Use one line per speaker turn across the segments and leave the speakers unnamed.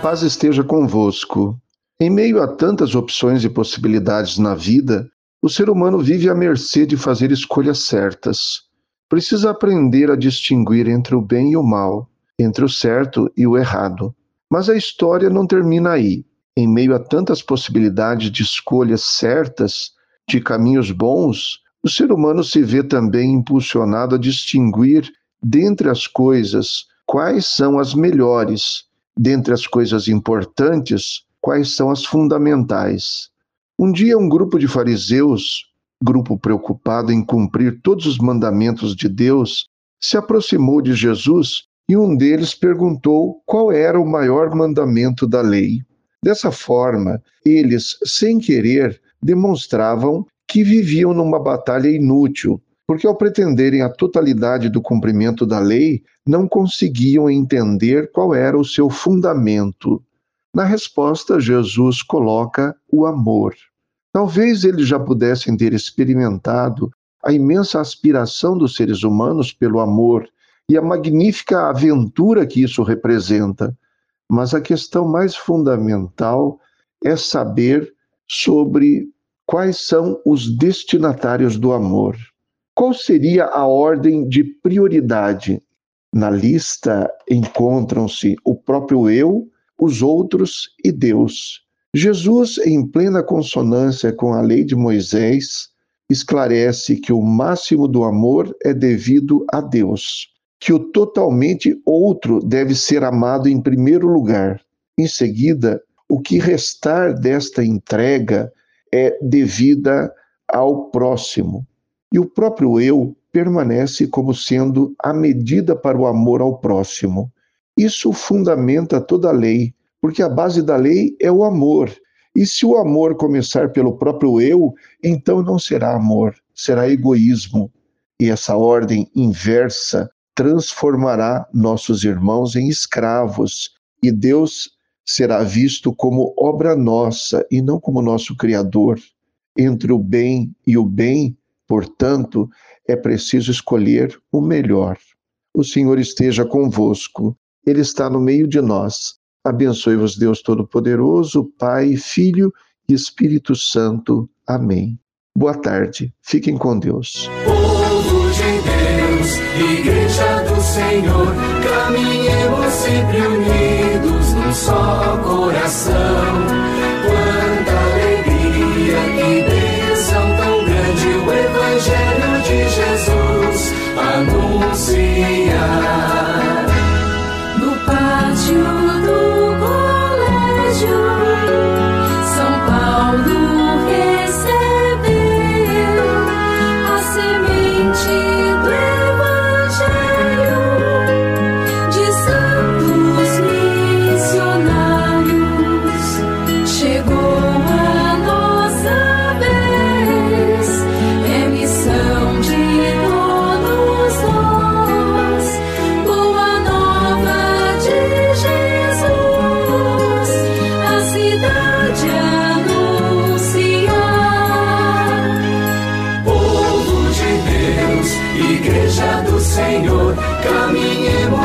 paz esteja convosco. Em meio a tantas opções e possibilidades na vida, o ser humano vive à mercê de fazer escolhas certas. Precisa aprender a distinguir entre o bem e o mal, entre o certo e o errado. Mas a história não termina aí. Em meio a tantas possibilidades de escolhas certas, de caminhos bons, o ser humano se vê também impulsionado a distinguir dentre as coisas quais são as melhores dentre as coisas importantes, quais são as fundamentais. Um dia, um grupo de fariseus, grupo preocupado em cumprir todos os mandamentos de Deus, se aproximou de Jesus e um deles perguntou qual era o maior mandamento da lei. Dessa forma, eles, sem querer, demonstravam que viviam numa batalha inútil, porque ao pretenderem a totalidade do cumprimento da lei, não conseguiam entender qual era o seu fundamento. Na resposta, Jesus coloca o amor. Talvez eles já pudessem ter experimentado a imensa aspiração dos seres humanos pelo amor e a magnífica aventura que isso representa, mas a questão mais fundamental é saber sobre quais são os destinatários do amor. Qual seria a ordem de prioridade? Na lista encontram-se o próprio eu, os outros e Deus. Jesus, em plena consonância com a lei de Moisés, esclarece que o máximo do amor é devido a Deus, que o totalmente outro deve ser amado em primeiro lugar. Em seguida, o que restar desta entrega é devida ao próximo. E o próprio eu permanece como sendo a medida para o amor ao próximo. Isso fundamenta toda a lei, porque a base da lei é o amor. E se o amor começar pelo próprio eu, então não será amor, será egoísmo. E essa ordem inversa transformará nossos irmãos em escravos, e Deus será visto como obra nossa e não como nosso Criador. Entre o bem e o bem, Portanto, é preciso escolher o melhor. O Senhor esteja convosco, Ele está no meio de nós. Abençoe-vos, Deus Todo-Poderoso, Pai, Filho e Espírito Santo. Amém. Boa tarde, fiquem com Deus.
Povo de Deus, Igreja do Senhor, caminhemos sempre unidos num só coração Maria.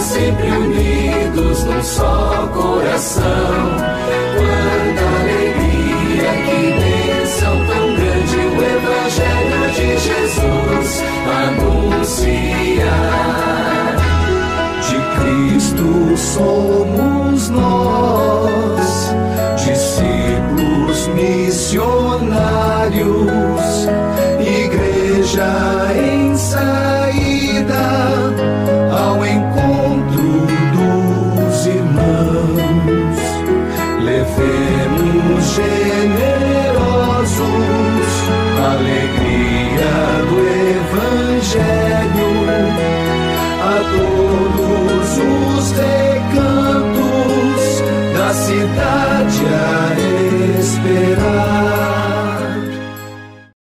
Sempre unidos num só coração. Quanta alegria, que bênção tão grande o Evangelho de Jesus anunciar. De Cristo somos nós, discípulos missionários, igreja alegria do Evangelho a todos os recantos da cidade.